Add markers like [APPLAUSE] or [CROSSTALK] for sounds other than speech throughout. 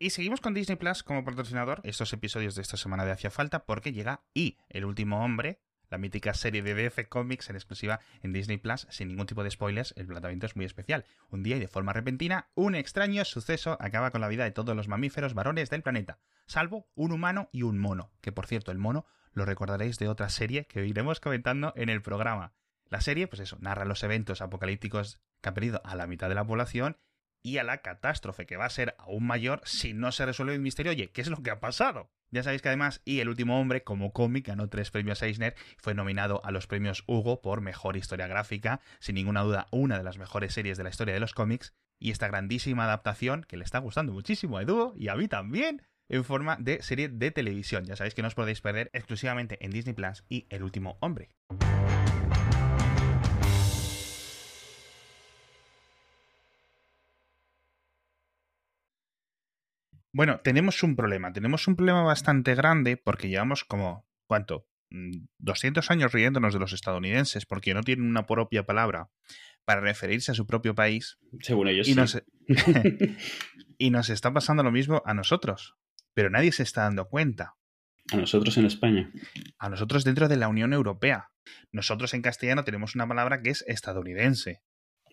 Y seguimos con Disney Plus como patrocinador estos episodios de esta semana de Hacia Falta porque llega Y, el último hombre, la mítica serie de DC Comics en exclusiva en Disney Plus, sin ningún tipo de spoilers, el planteamiento es muy especial. Un día y de forma repentina, un extraño suceso acaba con la vida de todos los mamíferos varones del planeta, salvo un humano y un mono, que por cierto, el mono lo recordaréis de otra serie que iremos comentando en el programa. La serie, pues eso, narra los eventos apocalípticos que han perdido a la mitad de la población y a la catástrofe que va a ser aún mayor si no se resuelve el misterio. Oye, ¿qué es lo que ha pasado? Ya sabéis que además, y El último hombre, como cómic, ganó tres premios Eisner, fue nominado a los premios Hugo por mejor historia gráfica, sin ninguna duda una de las mejores series de la historia de los cómics, y esta grandísima adaptación que le está gustando muchísimo a Edu y a mí también, en forma de serie de televisión. Ya sabéis que no os podéis perder exclusivamente en Disney Plus y El último hombre. Bueno, tenemos un problema, tenemos un problema bastante grande porque llevamos como, ¿cuánto? 200 mm, años riéndonos de los estadounidenses porque no tienen una propia palabra para referirse a su propio país. Según ellos. Y, sí. nos, [LAUGHS] y nos está pasando lo mismo a nosotros, pero nadie se está dando cuenta. A nosotros en España. A nosotros dentro de la Unión Europea. Nosotros en castellano tenemos una palabra que es estadounidense.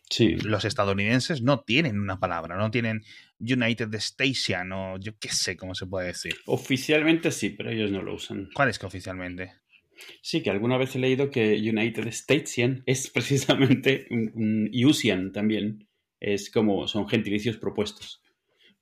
Sí. Los estadounidenses no tienen una palabra, no tienen United Station o yo qué sé cómo se puede decir. Oficialmente sí, pero ellos no lo usan. ¿Cuál es que oficialmente? Sí, que alguna vez he leído que United Statesian [LAUGHS] es precisamente un, un Usian también. Es como son gentilicios propuestos,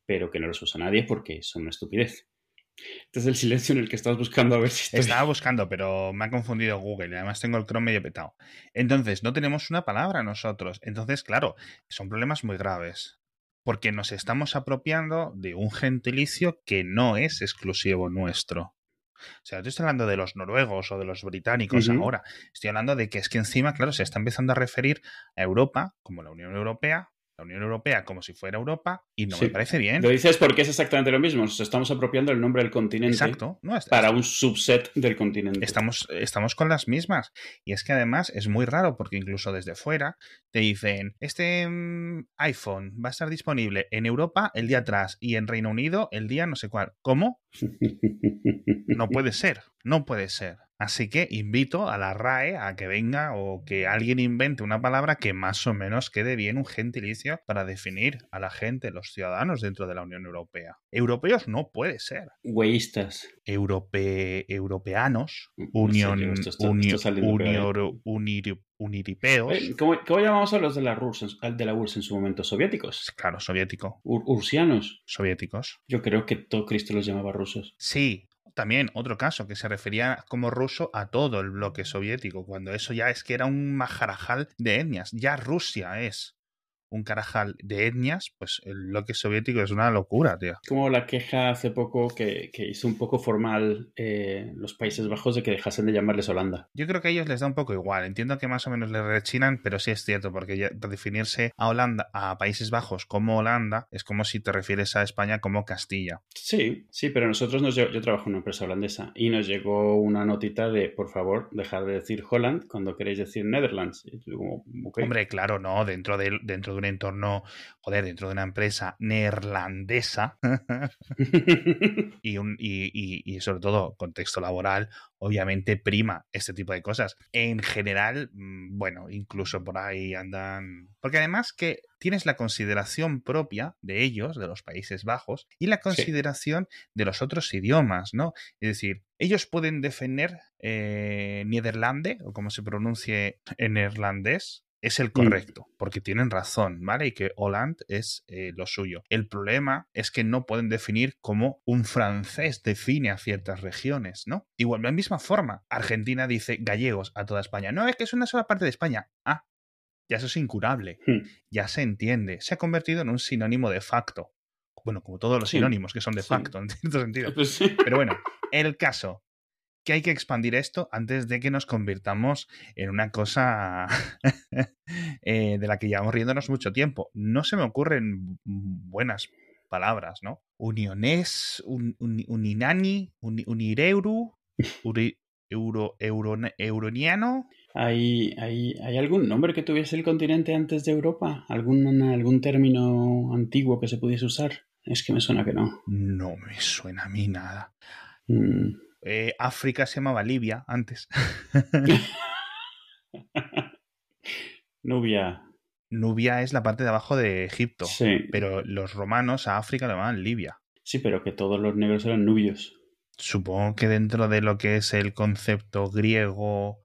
pero que no los usa nadie porque son una estupidez. Este es el silencio en el que estás buscando a ver si estoy... Estaba buscando, pero me ha confundido Google y además tengo el Chrome medio petado. Entonces, no tenemos una palabra nosotros. Entonces, claro, son problemas muy graves. Porque nos estamos apropiando de un gentilicio que no es exclusivo nuestro. O sea, no estoy hablando de los noruegos o de los británicos ahora. Estoy hablando de que es que encima, claro, se está empezando a referir a Europa como la Unión Europea, la Unión Europea como si fuera Europa, y no Sí. me parece bien. Lo dices porque es exactamente lo mismo. Nos estamos apropiando el nombre del continente Exacto. No, es- para un subset del continente. Estamos, estamos con las mismas. Y es que además es muy raro porque incluso desde fuera te dicen, este mm, iPhone va a estar disponible en Europa el día atrás y en Reino Unido el día no sé cuál. ¿Cómo? [LAUGHS] No puede ser, no puede ser. Así que invito a la RAE a que venga o que alguien invente una palabra que más o menos quede bien un gentilicio para definir a la gente, los ciudadanos dentro de la Unión Europea. Europeos no puede ser. Güeyistas. Europe, europeanos, No sé, unión, tío, esto está- uni- está saliendo por ahí. unior- uniri- uniripeos. Eh, ¿Cómo, cómo llamamos a los de la URSS, de la URSS en su momento? ¿Soviéticos? Claro, soviético, Ur- ¿Ursianos? soviéticos. Yo creo que todo Cristo los llamaba rusos. Sí, también otro caso que se refería como ruso a todo el bloque soviético, cuando eso ya es que era un majarajal de etnias. Ya Rusia es un carajal de etnias, pues el bloque soviético es una locura, tío. Como la queja hace poco que, que hizo un poco formal eh, los Países Bajos de que dejasen de llamarles Holanda. Yo creo que a ellos les da un poco igual. Entiendo que más o menos les rechinan, pero sí es cierto, porque ya definirse a Holanda, a Países Bajos como Holanda, es como si te refieres a España como Castilla. Sí, sí, pero nosotros nos yo trabajo en una empresa holandesa y nos llegó una notita de, por favor, dejar de decir Holland cuando queréis decir Netherlands. Y yo como, ok. Hombre, claro, no, dentro de, dentro de un entorno, joder, dentro de una empresa neerlandesa [LAUGHS] y, un, y, y- y sobre todo contexto laboral, obviamente prima este tipo de cosas. En general, mm, bueno, incluso por ahí andan... Porque además que tienes la consideración propia de ellos, de los Países Bajos, y la consideración de los otros idiomas, ¿no? Es decir, ellos pueden defender eh, Niederlande, o como se pronuncie en neerlandés, es el correcto, porque tienen razón, ¿vale? Y que Holland es eh, lo suyo. El problema es que no pueden definir como un francés define a ciertas regiones, ¿no? Igual, de la misma forma, Argentina dice gallegos a toda España. No, es que es una sola parte de España. Ah, ya eso es incurable. Hmm. Ya se entiende. Se ha convertido en un sinónimo de facto. Bueno, como todos los Sí, sinónimos que son de sí. facto, [LAUGHS] en cierto sentido. Pues sí. Pero bueno, el caso que hay que expandir esto antes de que nos convirtamos en una cosa [LAUGHS] eh, de la que llevamos riéndonos mucho tiempo. No se me ocurren buenas palabras, ¿no? Uniones, un, un- uninani, un- unireuru, uri- euro, euro, euroniano. ¿Hay, hay, ¿Hay algún nombre que tuviese el continente antes de Europa? ¿Algún, algún término antiguo que se pudiese usar? Es que me suena que no. No me suena a mí nada. Mm. Eh, África se llamaba Libia antes. [LAUGHS] Nubia. Nubia es la parte de abajo de Egipto. Sí. Pero los romanos a África lo llamaban Libia. Sí, pero que todos los negros eran nubios. Supongo que dentro de lo que es el concepto griego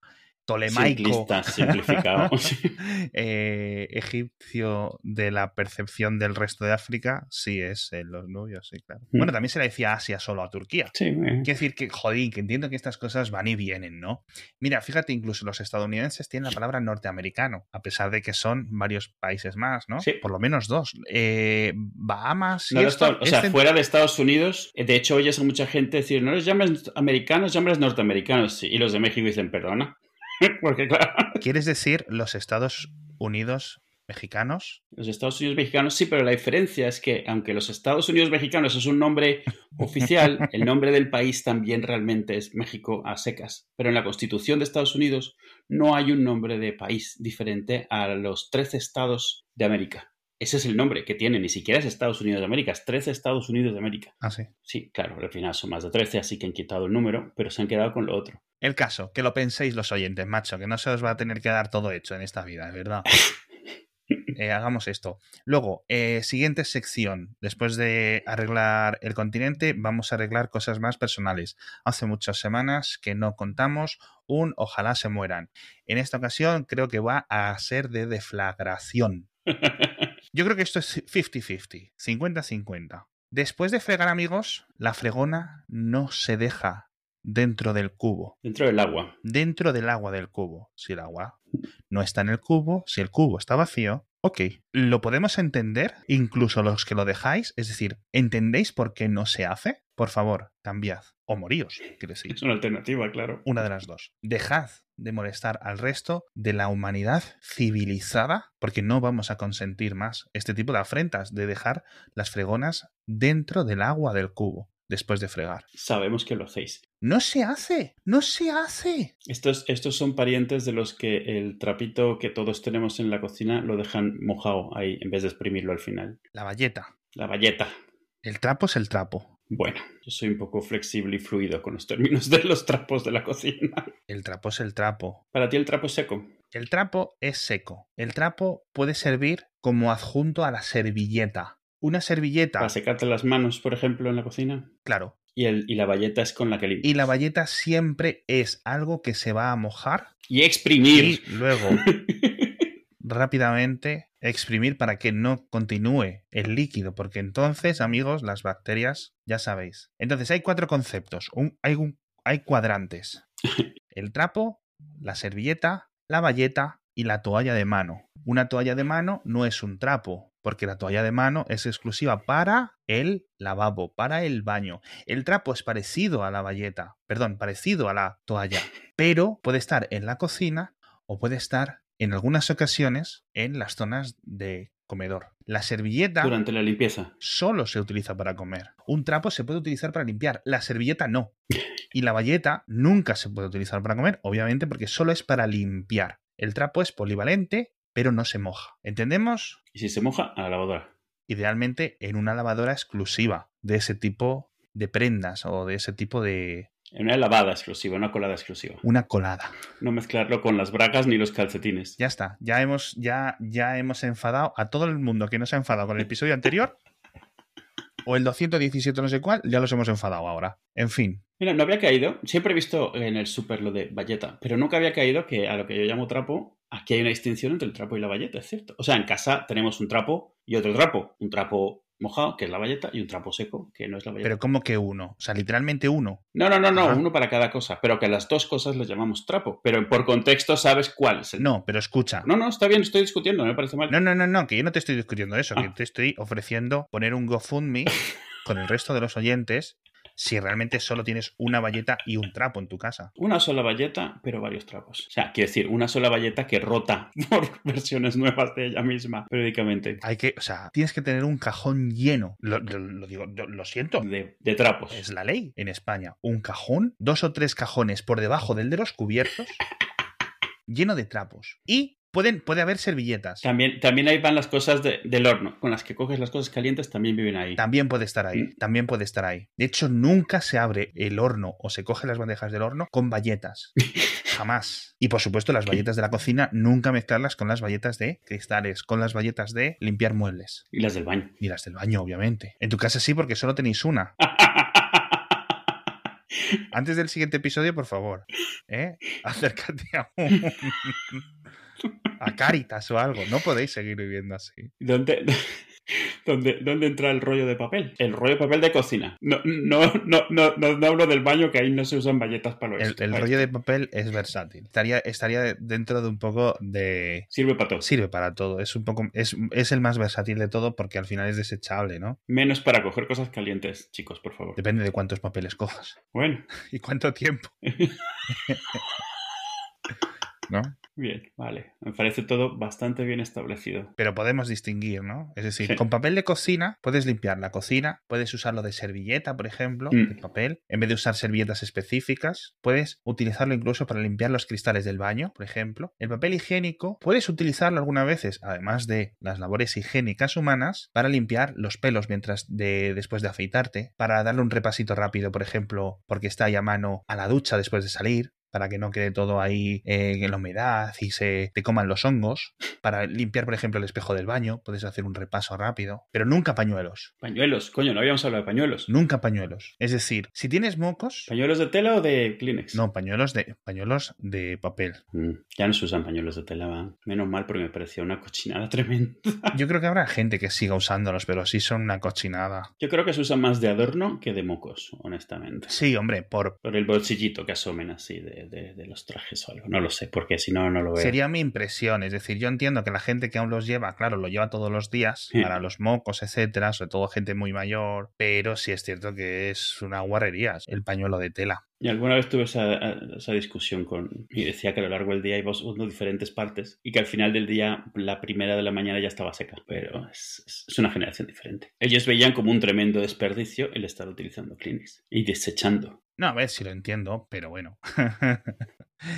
tolemaico, Simplista, simplificado. [LAUGHS] eh, egipcio de la percepción del resto de África, sí es en los nubios, sí, claro. Mm. Bueno, también se le decía Asia solo a Turquía. sí, eh. Quiero decir que, jodín, que entiendo que estas cosas van y vienen, ¿no? Mira, fíjate, incluso los estadounidenses tienen la palabra norteamericano, a pesar de que son varios países más, ¿no? Sí. Por lo menos dos. Eh, Bahamas y No, no esto o sea, fuera de Estados Unidos, eh, de hecho oyes a mucha gente decir, no les llames americanos, llámales norteamericanos. Sí, Y los de México dicen, perdona. [LAUGHS] Porque claro, ¿Quieres decir los Estados Unidos mexicanos? los Estados Unidos mexicanos sí, pero la diferencia es que aunque los Estados Unidos mexicanos es un nombre oficial, [LAUGHS] el nombre del país también realmente es México a secas. Pero en la Constitución de Estados Unidos no hay un nombre de país diferente a los 13 estados de América. Ese es el nombre que tiene, ni siquiera es Estados Unidos de América, es 13 Estados Unidos de América. Ah, sí. Sí, claro, al final son más de 13, así que han quitado el número, pero se han quedado con lo otro. El caso, que lo penséis los oyentes, macho, que no se os va a tener que dar todo hecho en esta vida, es verdad. [LAUGHS] Eh, hagamos esto. Luego, eh, siguiente sección. Después de arreglar el continente, vamos a arreglar cosas más personales. Hace muchas semanas que no contamos un ojalá se mueran. En esta ocasión creo que va a ser de deflagración. [LAUGHS] Yo creo que esto es 50-50, 50-50. Después de fregar amigos, la fregona no se deja dentro del cubo Dentro del agua. dentro del agua del cubo. Si el agua no está en el cubo, si el cubo está vacío, ok. ¿Lo podemos entender? Incluso los que lo dejáis. Es decir, ¿entendéis por qué no se hace? Por favor, cambiad. O moríos, quiere decir. Es una alternativa, claro. Una de las dos. Dejad de molestar al resto de la humanidad civilizada, porque no vamos a consentir más este tipo de afrentas de dejar las fregonas dentro del agua del cubo después de fregar. Sabemos que lo hacéis. No se hace, no se hace. Estos, estos son parientes de los que el trapito que todos tenemos en la cocina lo dejan mojado ahí en vez de exprimirlo al final. La valleta. La valleta. El trapo es el trapo. Bueno, yo soy un poco flexible y fluido con los términos de los trapos de la cocina. El trapo es el trapo. Para ti el trapo es seco. El trapo es seco. El trapo puede servir como adjunto a la servilleta. Una servilleta, Para secarte las manos, por ejemplo, en la cocina. claro. Y, el, y la valleta es con la que limpias. Y la valleta siempre es algo que se va a mojar Y y exprimir. luego [LAUGHS] rápidamente exprimir para que no continúe el líquido, porque entonces, amigos, las bacterias, ya sabéis. Entonces hay cuatro conceptos, un- hay, un- hay cuadrantes. [LAUGHS] El trapo, la servilleta, la valleta y la toalla de mano. Una toalla de mano no es un trapo, porque la toalla de mano es exclusiva para el lavabo, para el baño. El trapo es parecido a la valleta, perdón, parecido a la toalla, [LAUGHS] pero puede estar en la cocina o puede estar en algunas ocasiones en las zonas de comedor. La servilleta Durante la limpieza. solo se utiliza para comer. Un trapo se puede utilizar para limpiar, la servilleta no. [LAUGHS] Y la valleta nunca se puede utilizar para comer, obviamente porque solo es para limpiar. El trapo es polivalente, pero no se moja. ¿Entendemos? Y si se moja, a la lavadora. Idealmente en una lavadora exclusiva de ese tipo de prendas o de ese tipo de una lavada exclusiva, una colada exclusiva. una colada. No mezclarlo con las bragas ni los calcetines. Ya está, ya hemos ya ya hemos enfadado a todo el mundo que nos ha enfadado con el episodio anterior o el 217 no sé cuál, ya los hemos enfadado ahora. En fin, Mira, no había caído. Siempre he visto en el súper lo de valleta, pero nunca había caído que a lo que yo llamo trapo, aquí hay una distinción entre el trapo y la valleta, es cierto. O sea, en casa tenemos un trapo y otro trapo. Un trapo mojado, que es la valleta, y un trapo seco, que no es la valleta. pero como que uno, o sea, literalmente uno. No, no, no, no, Ajá. uno para cada cosa, pero que las dos cosas les llamamos trapo. Pero por contexto sabes cuál es el... No, pero escucha. no, no, está bien, estoy discutiendo, no me parece mal. No, no, no, no, que yo no te estoy discutiendo eso, que Ah. te estoy ofreciendo poner un GoFundMe [LAUGHS] con el resto de los oyentes si realmente solo tienes una valleta y un trapo en tu casa. Una sola valleta, pero varios trapos. O sea, quiero decir, una sola valleta que rota [LAUGHS] por versiones nuevas de ella misma periódicamente. Hay que, o sea, tienes que tener un cajón lleno. Lo, lo- lo digo, lo, lo siento. De, de trapos. Es la ley en España. Un cajón, dos o tres cajones por debajo del de los cubiertos, [LAUGHS] lleno de trapos. Y Pueden, puede haber servilletas. También, también ahí van las cosas de- del horno. Con las que coges las cosas calientes también viven ahí. También puede estar ahí, Mm. también puede estar ahí. De hecho, nunca se abre el horno o se coge las bandejas del horno con bayetas. [LAUGHS] Jamás. Y por supuesto, las bayetas de la cocina, nunca mezclarlas con las bayetas de cristales, con las bayetas de limpiar muebles. Y las del baño. Y las del baño, obviamente. En tu casa sí, porque solo tenéis una. [LAUGHS] Antes del siguiente episodio, por favor, ¿eh? [LAUGHS] acércate a un... a Caritas o algo. No podéis seguir viviendo así. ¿Dónde, [LAUGHS] dónde, ¿Dónde entra el rollo de papel? El rollo de papel de cocina. No, no, no, no, no, hablo del baño, que ahí no se usan bayetas para El, esto. el Para rollo esto. de papel es versátil. Estaría, estaría dentro de un poco de... Sirve para todo. Sirve para todo. Es un poco... Es, es el más versátil de todo porque al final es desechable, ¿no? Menos para coger cosas calientes, chicos, por favor. Depende de cuántos papeles cojas. Bueno, [LAUGHS] Y cuánto tiempo, [LAUGHS] ¿no? Bien, vale. Me parece todo bastante bien establecido. Pero podemos distinguir, ¿no? Es decir, Sí. con papel de cocina puedes limpiar la cocina, puedes usarlo de servilleta, por ejemplo, Mm. de papel. En vez de usar servilletas específicas, puedes utilizarlo incluso para limpiar los cristales del baño, por ejemplo. El papel higiénico puedes utilizarlo algunas veces, además de las labores higiénicas humanas, para limpiar los pelos mientras de después de afeitarte, para darle un repasito rápido, por ejemplo, porque está ahí a mano a la ducha después de salir para que no quede todo ahí eh, en la humedad y se te coman los hongos. Para limpiar, por ejemplo, el espejo del baño, puedes hacer un repaso rápido, pero nunca pañuelos. Pañuelos, coño, no habíamos hablado de pañuelos. Nunca pañuelos. Es decir, si tienes mocos, ¿Pañuelos de tela o de Kleenex? no, pañuelos de, pañuelos de papel. Mm, ya no se usan pañuelos de tela, va. Menos mal porque me parecía una cochinada [LAUGHS] tremenda. Yo creo que habrá gente que siga usándolos, pero sí son una cochinada. Yo creo que se usan más de adorno que de mocos, honestamente. Sí, hombre, por... Por el bolsillito que asomen así de, de- de los trajes o algo. No lo sé, porque si no, no lo veo. Sería mi impresión, es decir, yo entiendo que la gente que aún los lleva, claro, lo lleva todos los días Sí. para los mocos, etcétera, sobre todo gente muy mayor, pero sí es cierto que es una guarrería el pañuelo de tela. Y alguna vez tuve esa, esa discusión con... Y decía que a lo largo del día iba usando diferentes partes y que al final del día la primera de la mañana ya estaba seca. Pero es, es- es una generación diferente. Ellos veían como un tremendo desperdicio el estar utilizando Kleenex y desechando. No, a ver si lo entiendo, pero bueno. [LAUGHS]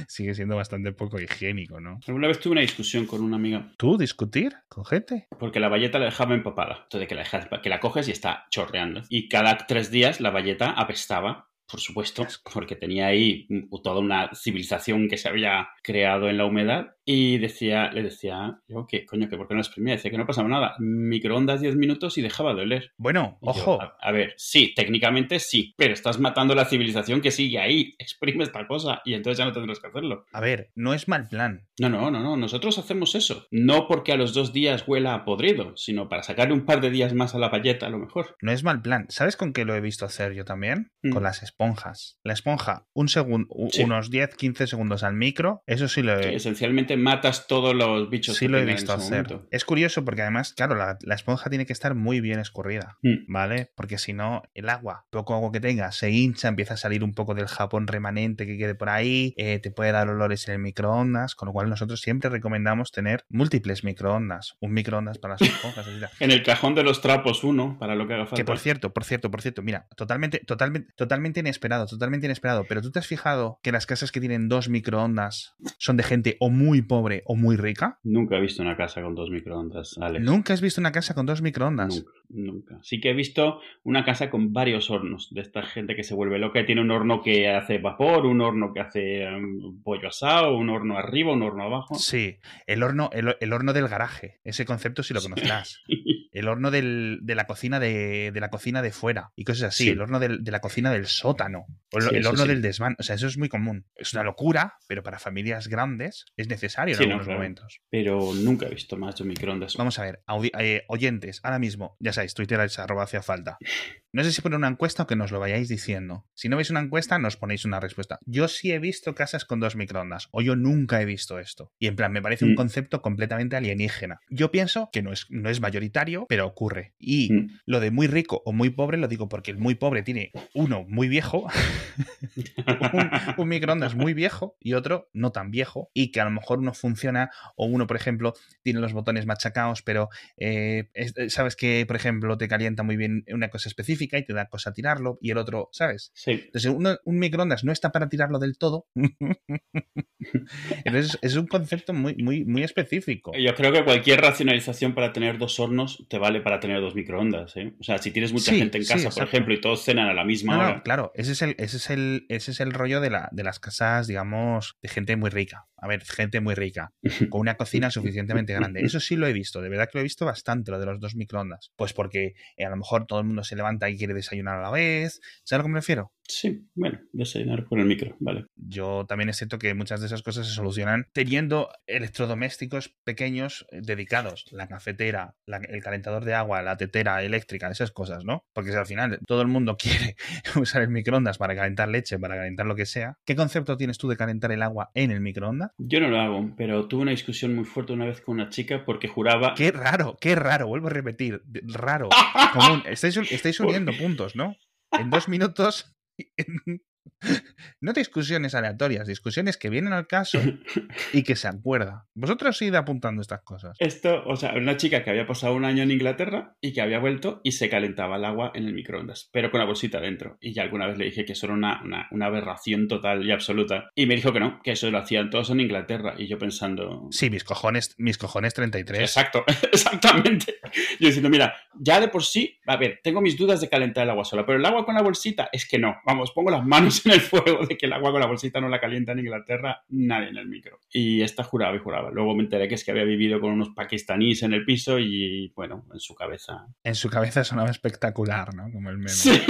Sigue siendo bastante poco higiénico, ¿no? Alguna vez tuve una discusión con una amiga ¿Tú discutir con gente? porque la valleta la dejaba empapada. Entonces que la, dejas- que la coges y está chorreando. Y cada tres días la valleta apestaba. Por supuesto, porque tenía ahí toda una civilización que se había creado en la humedad. Y decía, le decía, yo, ¿qué coño? que ¿Por qué no exprimía? Decía que no pasaba nada. Microondas 10 minutos y dejaba de oler. Bueno, Y yo, ojo, a, a ver, sí, técnicamente sí, pero estás matando la civilización que sigue ahí. [LAUGHS] Exprime esta cosa y entonces ya no tendrás que hacerlo. a ver, no es mal plan. No, no, no, no. Nosotros hacemos eso. No porque a los dos días huela a podrido, sino para sacarle un par de días más a la payeta, a lo mejor. No es mal plan. ¿Sabes con qué lo he visto hacer yo también? Mm. Con las esponjas. La esponja, un segundo, Sí. unos 10, 15 segundos al micro, eso sí lo Sí, he, esencialmente matas todos los bichos sí que lo he visto hacer. momento. Es curioso porque además, claro, la, la esponja tiene que estar muy bien escurrida. Mm. ¿Vale? Porque si no, el agua, poco agua que tenga, se hincha, empieza a salir un poco del jabón remanente que quede por ahí, eh, te puede dar olores en el microondas, con lo cual nosotros siempre recomendamos tener múltiples microondas. Un microondas para las esponjas. [LAUGHS] En el cajón de los trapos uno, para lo que haga falta. Que por cierto, por cierto, por cierto, mira, totalmente, totalmente, totalmente inesperado, totalmente inesperado. Pero tú te has fijado que las casas que tienen dos microondas son de gente o muy pobre o muy rica. Nunca he visto una casa con dos microondas, Alex. Nunca has visto una casa con dos microondas. Nunca, nunca. Sí que he visto una casa con varios hornos, de esta gente que se vuelve loca y tiene un horno que hace vapor, un horno que hace um, pollo asado, un horno arriba, un horno abajo. Sí, el horno, el, el horno del garaje. Ese concepto sí lo conocerás. [LAUGHS] El horno del- de la cocina de, de la cocina de fuera y cosas así. Sí. El horno del- de la cocina del sótano. O el, Sí, el eso horno sí. del desván. O sea, eso es muy común. Es una locura, pero para familias grandes es necesario en no, algunos claro. momentos. Pero nunca he visto más de microondas. Vamos a ver, audi- eh, oyentes, ahora mismo, ya sabéis, Twitter es arroba hacia falta. [LAUGHS] No sé si poner una encuesta o que nos lo vayáis diciendo. Si no veis una encuesta, nos ponéis una respuesta. Yo sí he visto casas con dos microondas, o yo nunca he visto esto. Y en plan, me parece un Mm. concepto completamente alienígena. Yo pienso que no es, no es mayoritario, pero ocurre. Y Mm. lo de muy rico o muy pobre lo digo porque el muy pobre tiene uno muy viejo, [LAUGHS] un, un microondas muy viejo y otro no tan viejo, y que a lo mejor uno funciona, o uno, por ejemplo, tiene los botones machacados, pero eh, es- sabes que, por ejemplo, te calienta muy bien una cosa específica y te da cosa tirarlo y el otro, ¿sabes? Sí. Entonces, uno- un microondas no está para tirarlo del todo. [LAUGHS] Entonces, es un concepto muy, muy, muy específico. Yo creo que cualquier racionalización para tener dos hornos te vale para tener dos microondas. ¿eh? O sea, si tienes mucha Sí, gente en sí, casa, por ejemplo, y todos cenan a la misma No, hora. no, claro, ese es el, ese es el, ese es el rollo de, la, de las casas, digamos, de gente muy rica. A ver, gente muy rica, con una cocina suficientemente grande. Eso sí lo he visto, de verdad que lo he visto bastante, lo de los dos microondas. Pues porque eh, a lo mejor todo el mundo se levanta y quiere desayunar a la vez. ¿Sabes a lo que me refiero? Sí, bueno, desayunar con el micro, vale. Yo también es cierto que muchas de esas cosas se solucionan teniendo electrodomésticos pequeños eh, dedicados. La cafetera, la- el calentador de agua, la tetera eléctrica, esas cosas, ¿no? Porque si al final todo el mundo [LAUGHS] quiere usar el microondas para calentar leche, para calentar lo que sea, ¿qué concepto tienes tú de calentar el agua en el microondas? Yo no lo hago, pero tuve una discusión muy fuerte una vez con una chica porque juraba. Qué raro, qué raro, vuelvo a repetir, raro. [LAUGHS] Común. Estáis, estáis uniendo puntos, ¿no? En dos minutos. in [LAUGHS] No discusiones aleatorias, discusiones que vienen al caso [LAUGHS] y que se acuerda. Vosotros id apuntando estas cosas. Esto, o sea, una chica que había pasado un año en Inglaterra y que había vuelto y se calentaba el agua en el microondas, pero con la bolsita dentro. Y ya alguna vez le dije que eso era una, una, una aberración total y absoluta. Y me dijo que no, que eso lo hacían todos en Inglaterra. Y yo pensando. Sí, mis cojones, mis cojones 33. Exacto, [LAUGHS] exactamente. Yo diciendo, mira, ya de por sí, a ver, tengo mis dudas de calentar el agua sola, pero el agua con la bolsita es que no. Vamos, pongo las manos en el fuego de que el agua con la bolsita no la calienta en Inglaterra nadie en el micro. Y esta juraba y juraba. Luego me enteré que es que había vivido con unos pakistaníes en el piso y, bueno, en su cabeza. En su cabeza sonaba espectacular, ¿no? Como el meme. Sí.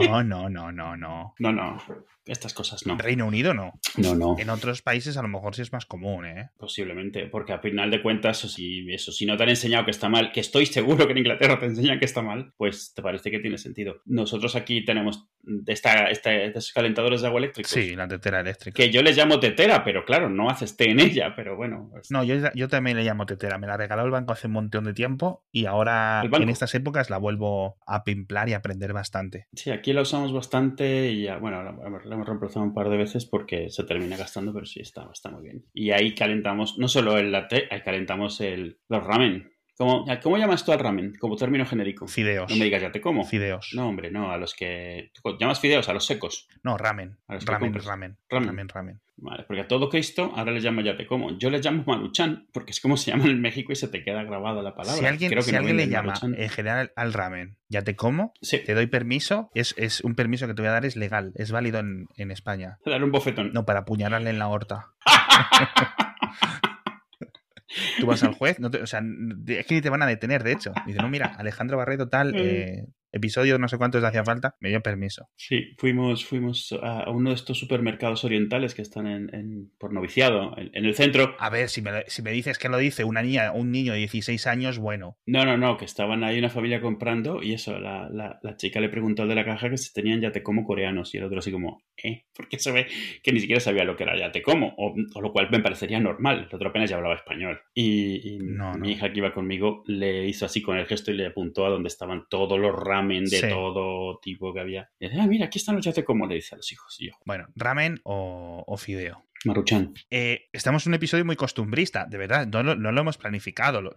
No, no, no, no, no. No, no, estas cosas no. Reino Unido no. No, no. En otros países a lo mejor sí es más común, ¿eh? Posiblemente, porque a final de cuentas, eso, si, eso, si no te han enseñado que está mal, que estoy seguro que en Inglaterra te enseñan que está mal, pues te parece que tiene sentido. Nosotros aquí tenemos esta, esta, estos calentadores de agua eléctricos. Sí, la tetera eléctrica. Que yo les llamo tetera, pero claro, no haces té en ella, pero bueno. pues- No, yo, yo también le llamo tetera. Me la regaló el banco hace un montón de tiempo y ahora en estas épocas la vuelvo a pimplar y a aprender bastante. Sí, aquí la usamos bastante y ya, bueno, la, la hemos reemplazado un par de veces porque se termina gastando, pero sí, está, está muy bien. Y ahí calentamos, no solo el latte, ahí calentamos el, los ramen. ¿Cómo, ¿Cómo llamas tú al ramen? Como término genérico. Fideos. No me digas, ya te como. Fideos. No, hombre, no, a los que... ¿tú ¿Llamas fideos? A los secos. No, ramen. A los Ramen, ramen. Ramen. Ramen, ramen. Vale, porque a todo Cristo ahora le llamo ya te como. Yo le llamo maruchan, porque es como se llama en México y se te queda grabada la palabra. Si alguien, Creo que si no alguien le llama Maruchan. en general al ramen, ya te como, Sí, te doy permiso, es, es un permiso que te voy a dar, es legal, es válido en, en España. dar un bofetón. No, para apuñalarle en la horta. [LAUGHS] Tú vas al juez, no te- o sea, es que ni te van a detener, de hecho. Dice, no, mira, Alejandro Barreto tal, [LAUGHS] eh, episodio no sé cuántos hacía falta, me dio permiso. Sí, fuimos, fuimos a uno de estos supermercados orientales que están en, en- por noviciado, en, en el centro. A ver, si me, si me dices que lo dice una niña, un niño de 16 años, bueno. No, no, no, que estaban ahí una familia comprando y eso, la, la- la chica le preguntó al de la caja que si tenían ya te como coreanos y el otro así como, ¿eh? [LAUGHS] Porque se ve que ni siquiera sabía lo que era ya te como, o, o lo cual me parecería normal, el otro apenas ya hablaba español. Y, y No, mi no. hija que iba conmigo le hizo así con el gesto y le apuntó a donde estaban todos los ramen de Sí. todo tipo que había. Y dice, ah, mira, aquí están los ya te como, le dice a los hijos. Y yo, Bueno, ramen o, o fideo. Maruchan. Eh, estamos en un episodio muy costumbrista, de verdad, no lo, no lo hemos planificado. Lo-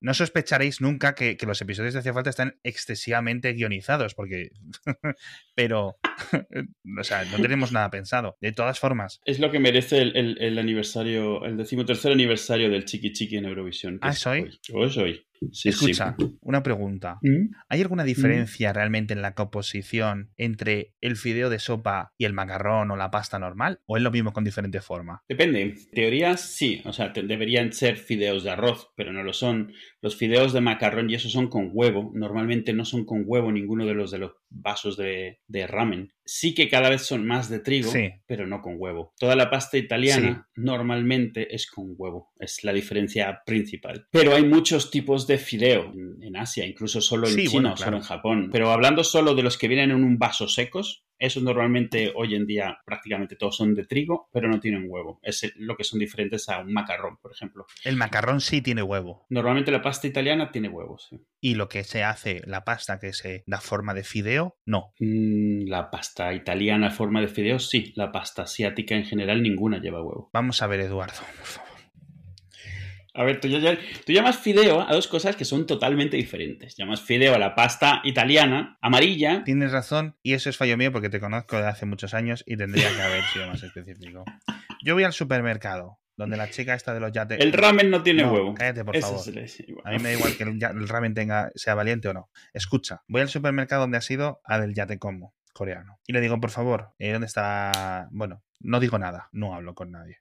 no sospecharéis nunca que, que los episodios de Hacía Falta están excesivamente guionizados, porque... [LAUGHS] Pero, [LAUGHS] o sea, no tenemos nada pensado. De todas formas, Es lo que merece el, el- el aniversario, el decimotercer aniversario del Chiqui Chiqui en Eurovisión. Ah, ¿es hoy? Es hoy. Sí, escucha, sí. una pregunta. ¿Mm? ¿Hay alguna diferencia realmente en la composición entre el fideo de sopa y el macarrón o la pasta normal? ¿O es lo mismo con diferente forma? Depende. En teoría sí. O sea, te- deberían ser fideos de arroz, pero no lo son. Los fideos de macarrón y eso son con huevo. Normalmente no son con huevo ninguno de los de los vasos de, de ramen. Sí que cada vez son más de trigo, Sí. pero no con huevo. Toda la pasta italiana normalmente es con huevo. Es la diferencia principal. Pero hay muchos tipos de fideo en, en Asia, incluso solo en Sí, China bueno, o claro. solo en Japón. Pero hablando solo de los que vienen en un vaso secos, esos normalmente hoy en día prácticamente todos son de trigo, pero no tienen huevo. Es lo que son diferentes a un macarrón, por ejemplo. El macarrón sí tiene huevo. Normalmente la pasta italiana tiene huevos. sí. Y lo que se hace, la pasta que se da forma de fideo, no. Mm, La pasta italiana forma de fideos, sí. La pasta asiática en general, ninguna lleva huevo. Vamos a ver, Eduardo, por favor. A ver, tú, ya- tú llamas fideo a dos cosas que son totalmente diferentes. Llamas fideo a la pasta italiana, amarilla. Tienes razón, y eso es fallo mío porque te conozco de hace muchos años y tendría que haber sido más específico. Yo voy al supermercado, donde la chica esta de los yates. El ramen no tiene No, huevo. Cállate, por favor. A mí me da igual que el, ramen tenga, sea valiente o no. Escucha, voy al supermercado donde has ido a del yate como coreano. Y le digo, por favor, eh, ¿dónde está? Bueno, no digo nada, no hablo con nadie.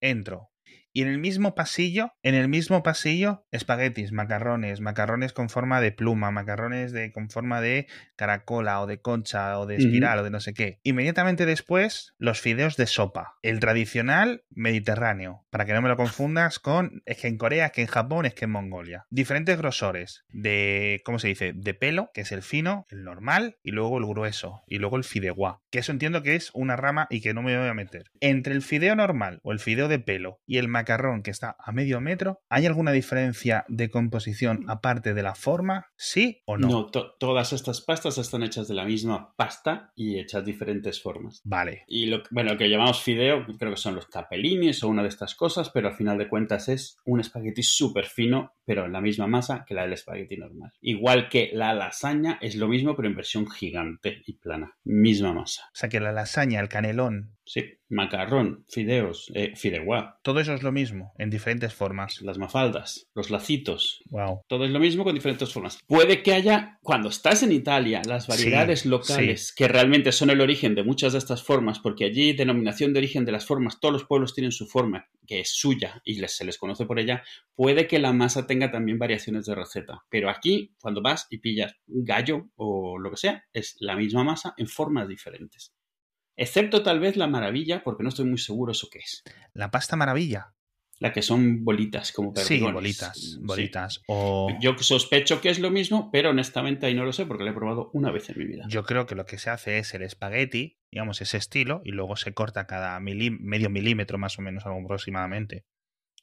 Entro. Y en el mismo pasillo, en el mismo pasillo, espaguetis, macarrones, macarrones con forma de pluma, macarrones de, con forma de caracola o de concha o de espiral o de no sé qué. Inmediatamente después, los fideos de sopa. El tradicional mediterráneo. Para que no me lo confundas con, es que en Corea, es que en Japón, es que en Mongolia. Diferentes grosores de, ¿cómo se dice? De pelo, que es el fino, el normal, y luego el grueso, y luego el fideuá. Que eso entiendo que es una rama y que no me voy a meter. Entre el fideo normal o el fideo de pelo y el macarrón que está a medio metro, ¿hay alguna diferencia de composición aparte de la forma? ¿Sí o no? No, to- todas estas pastas están hechas de la misma pasta y hechas diferentes formas. Vale. Y lo, bueno, lo que llamamos fideo, creo que son los capellinis o una de estas cosas, pero al final de cuentas es un espagueti súper fino, pero en la misma masa que la del espagueti normal. Igual que la lasaña es lo mismo, pero en versión gigante y plana. Misma masa. O sea que la lasaña, el canelón, Sí, macarrón, fideos, eh, fideuá, todo eso es lo mismo, en diferentes formas. las mafaldas, los lacitos, Wow. Todo es lo mismo con diferentes formas. Puede que haya, cuando estás en Italia, las variedades Sí, locales que realmente son el origen de muchas de estas formas, porque allí denominación de origen de las formas, todos los pueblos tienen su forma, que es suya y les- se les conoce por ella, puede que la masa tenga también variaciones de receta. Pero aquí, cuando vas y pillas un gallo o lo que sea, es la misma masa en formas diferentes. Excepto tal vez la maravilla, porque no estoy muy seguro eso qué es. La pasta maravilla. La que son bolitas, como Sí, perdigones. bolitas, Sí. bolitas. O Yo sospecho que es lo mismo, pero honestamente ahí no lo sé porque lo he probado una vez en mi vida. yo creo que lo que se hace es el espagueti, digamos ese estilo, y luego se corta cada medio milímetro más o menos, algo aproximadamente.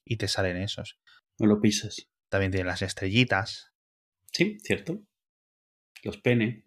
Y te salen esos. No lo pisas. También tiene las estrellitas. Sí, cierto. Los pene.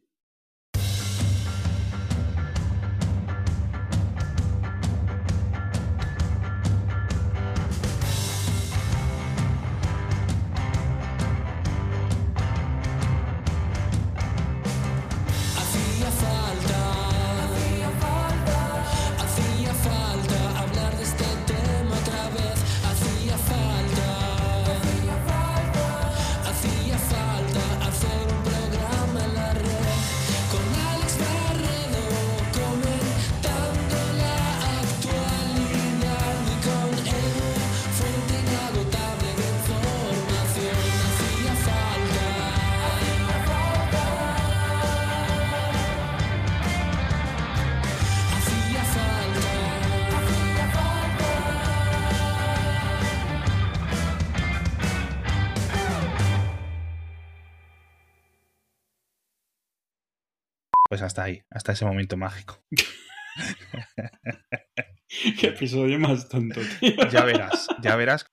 Pues hasta ahí, hasta ese momento mágico. [LAUGHS] Qué episodio más tonto, tío. Ya verás, ya verás.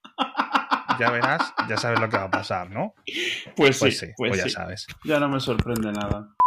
Ya verás, ya sabes lo que va a pasar, ¿no? Pues sí, Pues sí, pues pues ya sí. sabes. Ya no me sorprende nada.